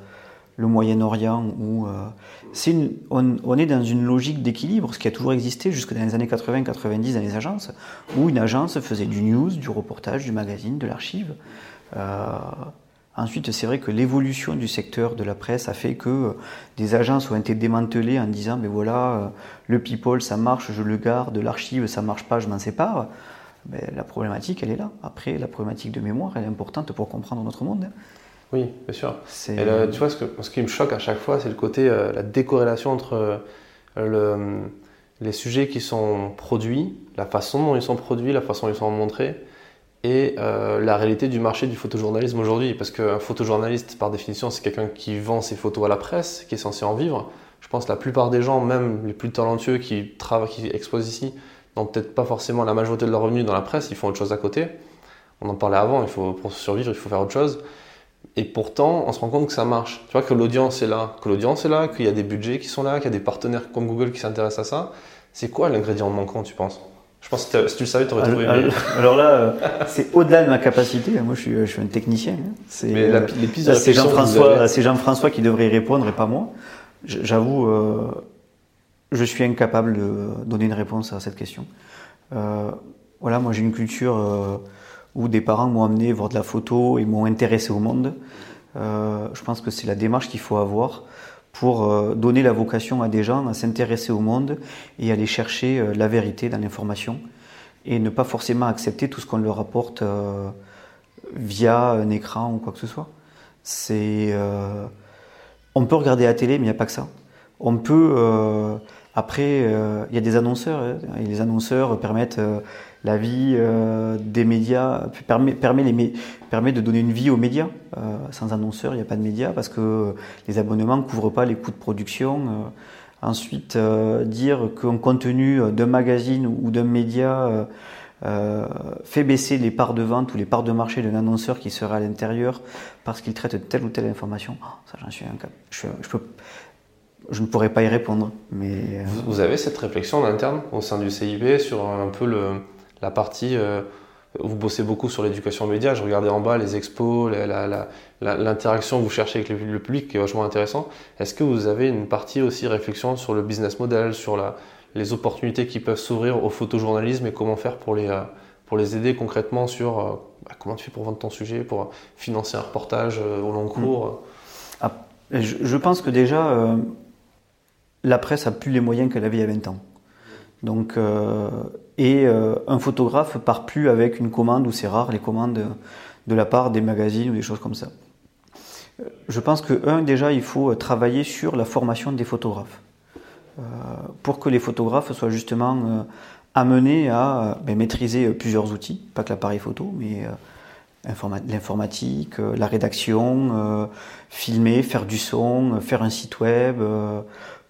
le Moyen-Orient ou euh, on, est dans une logique d'équilibre, ce qui a toujours existé jusque dans les années 80-90 dans les agences, où une agence faisait du news, du reportage, du magazine, de l'archive. Euh, ensuite, c'est vrai que l'évolution du secteur de la presse a fait que des agences ont été démantelées en disant, mais voilà, le people ça marche, je le garde, l'archive ça marche pas, je m'en sépare la problématique, elle est là. Après, la problématique de mémoire, elle est importante pour comprendre notre monde. Oui, bien sûr. Et tu vois, ce, que, ce, qui me choque à chaque fois, c'est le côté, euh, la décorrélation entre euh, les sujets qui sont produits, la façon dont ils sont produits, la façon dont ils sont montrés, et euh, la réalité du marché du photojournalisme aujourd'hui. Parce qu'un photojournaliste, par définition, c'est quelqu'un qui vend ses photos à la presse, qui est censé en vivre. Je pense que la plupart des gens, même les plus talentueux qui, travaillent, qui exposent ici, n'ont peut-être pas forcément la majorité de leurs revenus dans la presse, ils font autre chose à côté. On en parlait avant, il faut, pour survivre, il faut faire autre chose. Et pourtant, on se rend compte que ça marche. Tu vois, que l'audience est là, que l'audience est là, qu'il y a des budgets qui sont là, qu'il y a des partenaires comme Google qui s'intéressent à ça. C'est quoi l'ingrédient manquant, tu penses? Je pense que si tu le savais, tu aurais trouvé alors, alors là, euh, c'est au-delà de ma capacité. Moi, je suis, je suis un technicien. Hein. C'est, euh, c'est Jean-François, qui devrait y répondre et pas moi. J'avoue, euh, je suis incapable de donner une réponse à cette question. Euh, voilà, moi j'ai une culture où des parents m'ont amené voir de la photo et m'ont intéressé au monde. Euh, je pense que c'est la démarche qu'il faut avoir pour donner la vocation à des gens à s'intéresser au monde et aller chercher la vérité dans l'information et ne pas forcément accepter tout ce qu'on leur apporte via un écran ou quoi que ce soit. C'est, on peut regarder la télé, mais il n'y a pas que ça. On peut Après, il y a des annonceurs, hein, et les annonceurs permettent la vie des médias, permet, de donner une vie aux médias. sans annonceurs, il n'y a pas de médias parce que les abonnements ne couvrent pas les coûts de production. Ensuite, dire qu'un contenu d'un magazine ou d'un média euh, fait baisser les parts de vente ou les parts de marché d'un annonceur qui serait à l'intérieur parce qu'il traite telle ou telle information, oh, ça. Je, ne pourrais pas y répondre. Euh, vous, avez cette réflexion en interne au sein du CIB sur un peu le, la partie... Euh, vous bossez beaucoup sur l'éducation média. Je regardais en bas les expos, l'interaction que vous cherchez avec le public qui est vachement intéressant. Est-ce que vous avez une partie aussi réflexion sur le business model, sur la, les opportunités qui peuvent s'ouvrir au photojournalisme et comment faire pour les, euh, pour les aider concrètement sur euh, bah, comment tu fais pour vendre ton sujet, pour financer un reportage au long cours. Ah, je, pense que déjà, la presse a plus les moyens qu'elle avait il y a 20 ans. Donc, et un photographe part plus avec une commande, ou c'est rare les commandes de la part des magazines ou des choses comme ça. Je pense que, un, déjà, il faut travailler sur la formation des photographes. Euh, pour que les photographes soient justement euh, amenés à euh, ben, maîtriser plusieurs outils, pas que l'appareil photo, mais l'informatique, la rédaction, filmer, faire du son, faire un site web,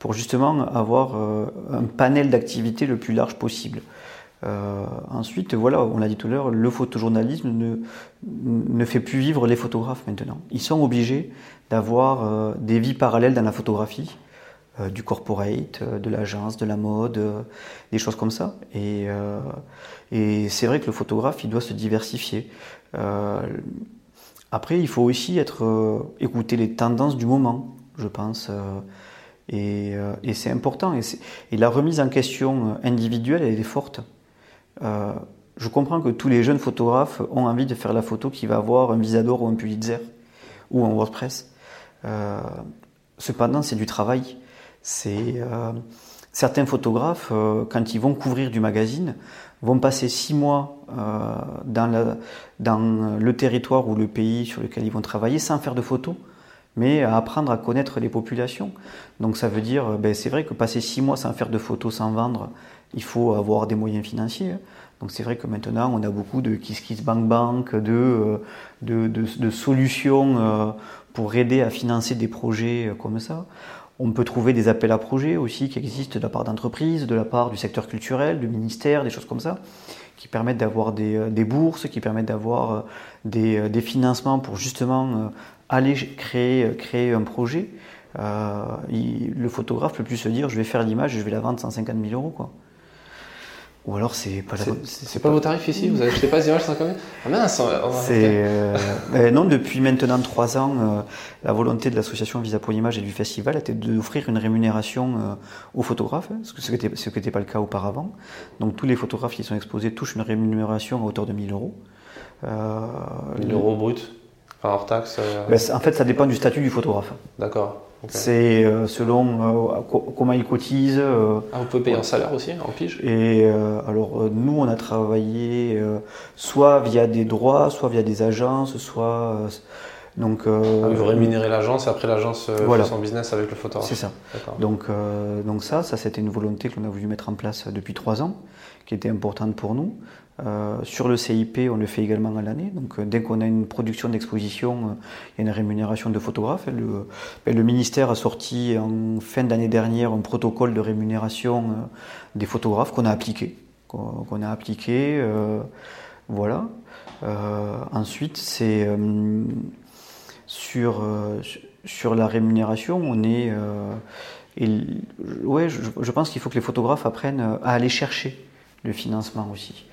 pour justement avoir un panel d'activités le plus large possible. ensuite, voilà, on l'a dit tout à l'heure, le photojournalisme ne, ne fait plus vivre les photographes maintenant. Ils sont obligés d'avoir des vies parallèles dans la photographie euh, du corporate, euh, de l'agence, de la mode, euh, des choses comme ça. Et, et c'est vrai que le photographe, il doit se diversifier. après, il faut aussi être, écouter les tendances du moment, je pense. Et, et c'est important. Et, la remise en question individuelle, elle est forte. je comprends que tous les jeunes photographes ont envie de faire la photo qui va avoir un Visador ou un Pulitzer ou un WordPress. cependant, c'est du travail. C'est euh, certains photographes, euh, quand ils vont couvrir du magazine, vont passer six mois euh, dans, dans, le territoire ou le pays sur lequel ils vont travailler sans faire de photos, mais à apprendre à connaître les populations. Donc ça veut dire, ben, c'est vrai que passer six mois sans faire de photos, sans vendre, il faut avoir des moyens financiers. Donc c'est vrai que maintenant on a beaucoup de kiss kiss bank bank, de, de, de, de solutions pour aider à financer des projets comme ça. On peut trouver des appels à projets aussi qui existent de la part d'entreprises, de la part du secteur culturel, du ministère, des choses comme ça, qui permettent d'avoir des, euh, bourses, qui permettent d'avoir euh, euh, des, financements pour justement aller créer, créer un projet. le photographe peut plus se dire je vais faire l'image, je vais la vendre 150 000 euros. Quoi. Ou alors c'est pas C'est pas, vos tarifs ici Vous achetez pas des images 50 000 Ah mince euh, Non, depuis maintenant trois ans, euh, la volonté de l'association Visa pour l'image et du festival était d'offrir une rémunération euh, aux photographes, hein, ce qui n'était pas le cas auparavant. Donc tous les photographes qui sont exposés touchent une rémunération à hauteur de 1000 euros. 1000 euros brut hors taxe ben, En fait, ça dépend du statut du photographe. D'accord. C'est euh, selon euh, comment ils cotisent. Euh, ah, vous pouvez payer un salaire aussi en pige? Et alors nous, on a travaillé soit via des droits, soit via des agences, soit donc. Ah, vous rémunérez l'agence et après l'agence fait son business avec le photographe. C'est ça. Donc donc ça, ça c'était une volonté que l'on a voulu mettre en place depuis trois ans, qui était importante pour nous. Euh, sur le CIP, on le fait également à l'année. Donc, euh, dès qu'on a une production d'exposition, euh, il y a une rémunération de photographe. Le, ben, le ministère a sorti en fin d'année dernière un protocole de rémunération des photographes qu'on a appliqué. Voilà. ensuite, c'est sur, la rémunération, on est. Et, je pense qu'il faut que les photographes apprennent à aller chercher le financement aussi.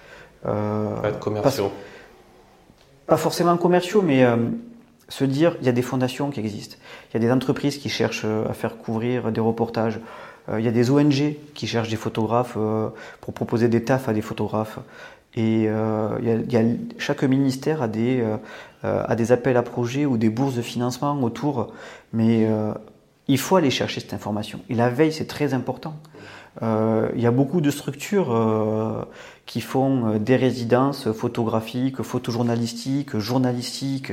Euh, pas être commerciaux. Pas, forcément commerciaux, mais euh, se dire il y a des fondations qui existent, il y a des entreprises qui cherchent euh, à faire couvrir des reportages, il y a des ONG qui cherchent des photographes pour proposer des tafs à des photographes. Et il y a, chaque ministère a des, a des appels à projets ou des bourses de financement autour, mais il faut aller chercher cette information. Et la veille, c'est très important. il y a beaucoup de structures qui font des résidences photographiques, photojournalistiques, journalistiques,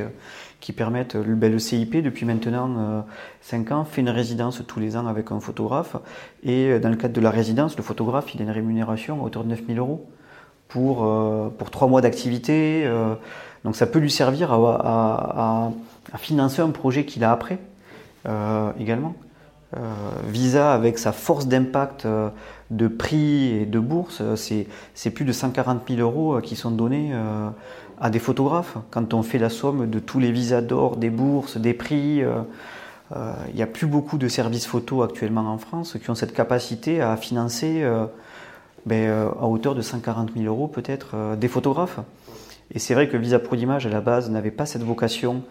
qui permettent, ben, le CIP depuis maintenant 5 ans fait une résidence tous les ans avec un photographe et dans le cadre de la résidence, le photographe il a une rémunération à hauteur de 9000 euros pour, pour 3 mois d'activité. Donc ça peut lui servir à, financer un projet qu'il a après euh, également. Euh, Visa, avec sa force d'impact euh, de prix et de bourse, c'est plus de 140 000 euros qui sont donnés à des photographes. Quand on fait la somme de tous les visas d'or, des bourses, des prix, il n'y a plus beaucoup de services photo actuellement en France qui ont cette capacité à financer ben, à hauteur de 140 000 euros peut-être des photographes. Et c'est vrai que Visa Pro d'image à la base n'avait pas cette vocation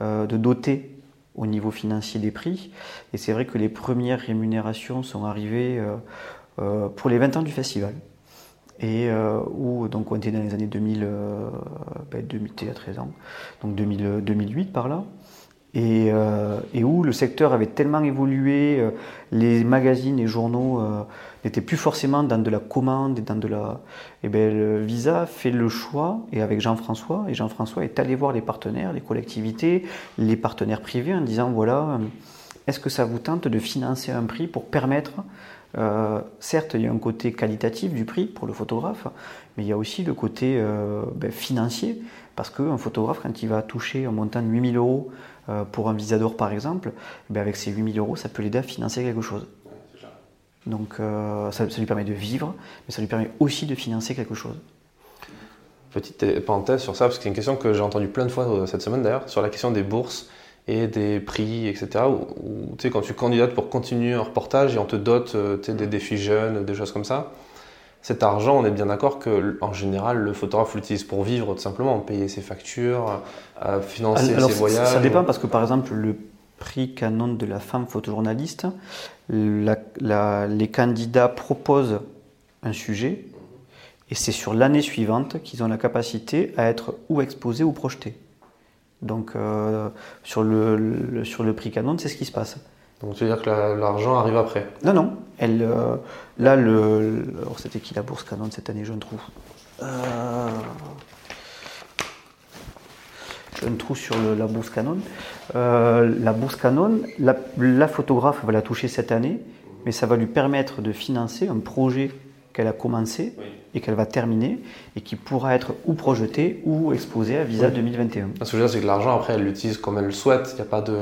euh, de doter au niveau financier des prix. Et c'est vrai que les premières rémunérations sont arrivées euh, euh, pour les 20 ans du festival. Et où donc on était dans les années 2000, ben, 13 ans, donc 2000, 2008 par là. Euh, et, où le secteur avait tellement évolué, euh, les magazines et journaux euh, n'étaient plus forcément dans de la commande et dans de la. Et eh bien, Visa fait le choix, et avec Jean-François, et Jean-François est allé voir les partenaires, les collectivités, les partenaires privés en disant voilà, est-ce que ça vous tente de financer un prix pour permettre. certes, il y a un côté qualitatif du prix pour le photographe, mais il y a aussi le côté ben, financier, parce qu'un photographe, quand il va toucher un montant de 8000 euros pour un visador par exemple, eh avec ces 8000 euros, ça peut l'aider à financer quelque chose. Donc euh, ça, lui permet de vivre, mais ça lui permet aussi de financer quelque chose. Petite parenthèse sur ça, parce que c'est une question que j'ai entendue plein de fois euh, cette semaine d'ailleurs, sur la question des bourses et des prix, etc. Où, sais, quand tu candidates pour continuer un reportage et on te dote des défis jeunes, des choses comme ça, cet argent, on est bien d'accord que en général, le photographe l'utilise pour vivre, tout simplement, payer ses factures, financer ses voyages. Ça, dépend parce que par exemple, le prix Canon de la femme photojournaliste, les candidats proposent un sujet et c'est sur l'année suivante qu'ils ont la capacité à être ou exposés ou projetés. Donc euh, sur, le, sur le prix Canon, c'est ce qui se passe. Donc tu veux dire que l'argent arrive après Non, non. Elle, euh, là, le, c'était qui la bourse Canon cette année Je ne trouve. Euh, je ne trouve sur la bourse Canon. Euh, la bourse Canon, la, photographe va la toucher cette année, mais ça va lui permettre de financer un projet qu'elle a commencé et qu'elle va terminer et qui pourra être ou projeté ou exposé à Visa 2021. Ce que je veux dire, c'est que l'argent, après, elle l'utilise comme elle le souhaite. Il n'y a pas de.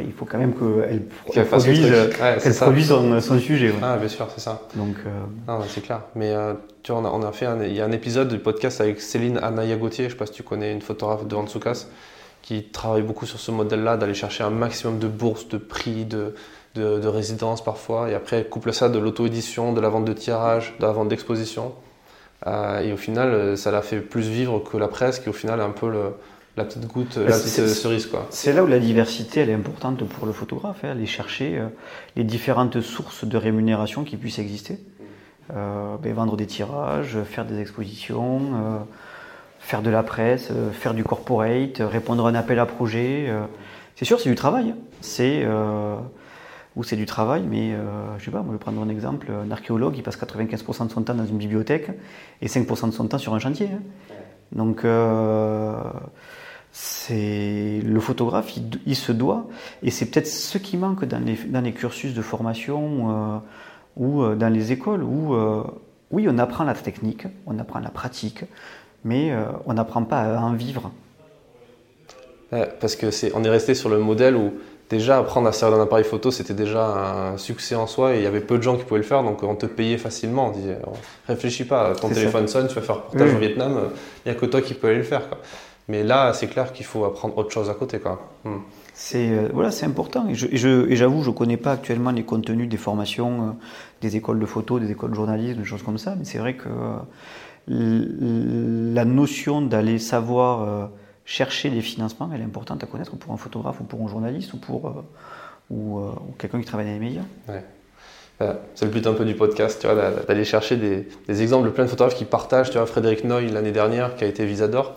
il faut quand même qu'elle produise, produise son, sujet. Ah, bien sûr, c'est ça. Donc, euh... c'est clair. Mais euh, tu vois, on a, fait il y a un épisode du podcast avec Céline Anaya Gauthier, je ne sais pas si tu connais une photographe de Hansukas, qui travaille beaucoup sur ce modèle-là, d'aller chercher un maximum de bourses, de prix, de, de, de résidence parfois. Et après, couple ça de l'auto-édition, de la vente de tirage, de la vente d'exposition. Euh, et au final, euh, ça l'a fait plus vivre que la presse, qui au final est un peu la petite goutte, la petite cerise. C'est là où la diversité elle est importante pour le photographe, hein, aller chercher euh, les différentes sources de rémunération qui puissent exister. Ben, vendre des tirages, faire des expositions, faire de la presse, faire du corporate, répondre à un appel à projet. c'est sûr, c'est du travail. Hein. C'est où c'est du travail, mais euh, je sais pas, moi je vais prendre un exemple, un archéologue, il passe 95% de son temps dans une bibliothèque et 5% de son temps sur un chantier. Hein. Donc euh, c'est le photographe, il, se doit, et c'est peut-être ce qui manque dans les, dans les cursus de formation euh, ou dans les écoles, où oui, on apprend la technique, on apprend la pratique, mais on n'apprend pas à en vivre. parce que c'est, on est resté sur le modèle où déjà apprendre à servir d'un appareil photo, c'était déjà un succès en soi et il y avait peu de gens qui pouvaient le faire, donc on te payait facilement. On disait, oh, réfléchis pas, ton téléphone sonne, tu vas faire reportage au Vietnam, il n'y a que toi qui peux aller le faire. Mais là, c'est clair qu'il faut apprendre autre chose à côté. Quoi. Hmm. C'est euh, voilà, c'est important. Et, j'avoue, je, je, ne connais pas actuellement les contenus des formations euh, des écoles de photo, des écoles de journalisme, des choses comme ça. Mais c'est vrai que euh, la notion d'aller savoir chercher des financements, elle est importante à connaître pour un photographe ou pour un journaliste ou pour euh, euh, ou quelqu'un qui travaille dans les médias. Ouais. Euh, c'est le but un peu du podcast, tu vois, d'aller chercher des, des, exemples de plein de photographes qui partagent. Tu vois, Frédéric Noy l'année dernière, qui a été Visador,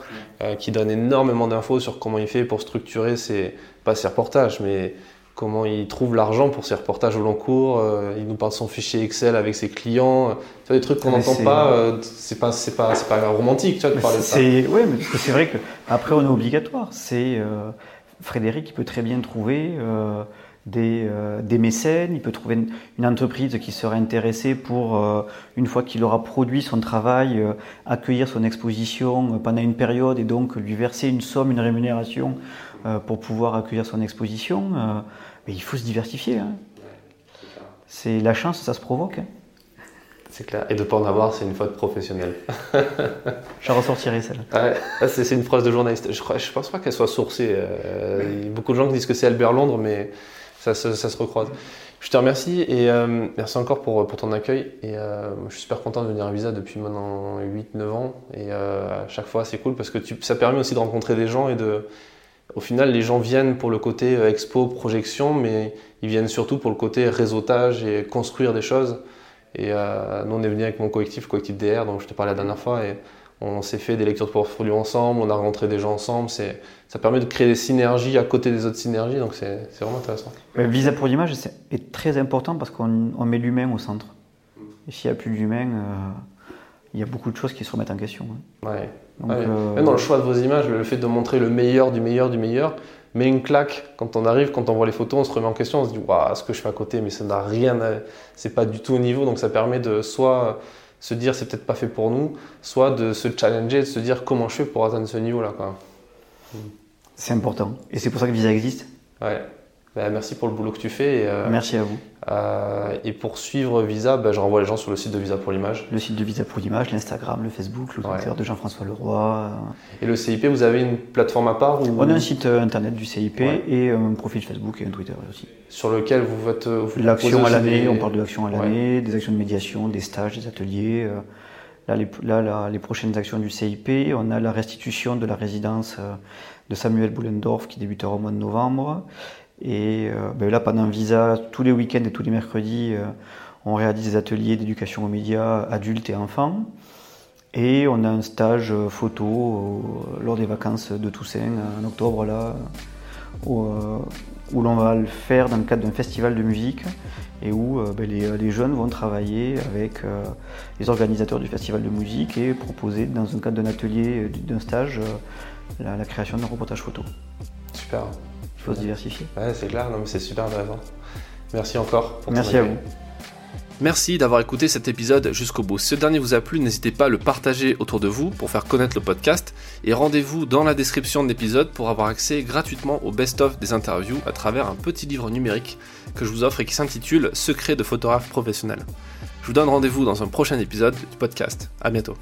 qui donne énormément d'infos sur comment il fait pour structurer ses, pas ses reportages, mais comment il trouve l'argent pour ses reportages au long cours. Euh, il nous parle de son fichier Excel avec ses clients. Tu vois, des trucs qu'on n'entend pas. Euh, c'est pas, c'est pas, c'est pas romantique, tu vois, de parler de ça. Oui, mais c'est vrai que après on est obligatoire. C'est Frédéric qui peut très bien trouver des, euh, des, mécènes, il peut trouver une, entreprise qui serait intéressée pour, euh, une fois qu'il aura produit son travail, euh, accueillir son exposition pendant une période et donc lui verser une somme, une rémunération pour pouvoir accueillir son exposition. mais il faut se diversifier. Hein. C'est la chance, ça se provoque. Hein. C'est clair. Et de ne pas en avoir, c'est une faute professionnelle. J'en ressortirai celle. Ouais, c'est une phrase de journaliste. Je ne pense pas qu'elle soit sourcée. beaucoup de gens disent que c'est Albert Londres, mais ça, se recroise. Je te remercie et euh, merci encore pour, ton accueil. Et euh, je suis super content de venir à Visa depuis maintenant 8-9 ans. Et euh, à chaque fois, c'est cool parce que ça permet aussi de rencontrer des gens et de. Au final, les gens viennent pour le côté expo, projection, mais ils viennent surtout pour le côté réseautage et construire des choses. Et nous, on est venu avec mon collectif, le collectif DR, dont je te parlais la dernière fois. On s'est fait des lectures de portfolio ensemble, on a rencontré des gens ensemble. Ça permet de créer des synergies à côté des autres synergies, donc c'est vraiment intéressant. Visa pour l'image est très important parce qu'on met l'humain au centre. Et s'il n'y a plus d'humain, euh, il y a beaucoup de choses qui se remettent en question. Hein. Ouais. Euh, Même dans le choix de vos images, le fait de montrer le meilleur du meilleur du meilleur, mais une claque quand on arrive, quand on voit les photos, on se remet en question, on se dit waouh, ce que je fais à côté, mais ça n'a rien, c'est pas du tout au niveau, donc ça permet de soit se dire c'est peut-être pas fait pour nous, soit de se challenger, de se dire comment je fais pour atteindre ce niveau-là. C'est important. Et c'est pour ça que Visa existe? Ouais. Bah, merci pour le boulot que tu fais. Et, euh, merci à vous. Euh, et pour suivre Visa, bah, je renvoie les gens sur le site de Visa pour l'image. Le site de Visa pour l'image, l'Instagram, le Facebook, le Twitter de Jean-François Leroy. Et le CIP, vous avez une plateforme à part On a un site euh, internet du CIP et un profil Facebook et un Twitter aussi. Sur lequel vous faites. L'action à l'année, on parle de l'action à l'année, des actions de médiation, des stages, des ateliers. Là les, là, les, prochaines actions du CIP, on a la restitution de la résidence de Samuel Boulendorf qui débutera au mois de novembre. Et euh, ben là, pendant Visa, tous les week-ends et tous les mercredis, euh, on réalise des ateliers d'éducation aux médias adultes et enfants. Et on a un stage photo lors des vacances de Toussaint en octobre, là, où, euh, l'on va le faire dans le cadre d'un festival de musique et où ben les, jeunes vont travailler avec les organisateurs du festival de musique et proposer dans un cadre d'un atelier, d'un stage, la création d'un reportage photo. Super faut se diversifier. Ouais, c'est clair, non, mais c'est super intéressant. Merci encore pour Merci à vous. Merci d'avoir écouté cet épisode jusqu'au bout. Si ce dernier vous a plu, n'hésitez pas à le partager autour de vous pour faire connaître le podcast et rendez-vous dans la description de l'épisode pour avoir accès gratuitement au best-of des interviews à travers un petit livre numérique que je vous offre et qui s'intitule Secret de photographe professionnel. Je vous donne rendez-vous dans un prochain épisode du podcast. À bientôt.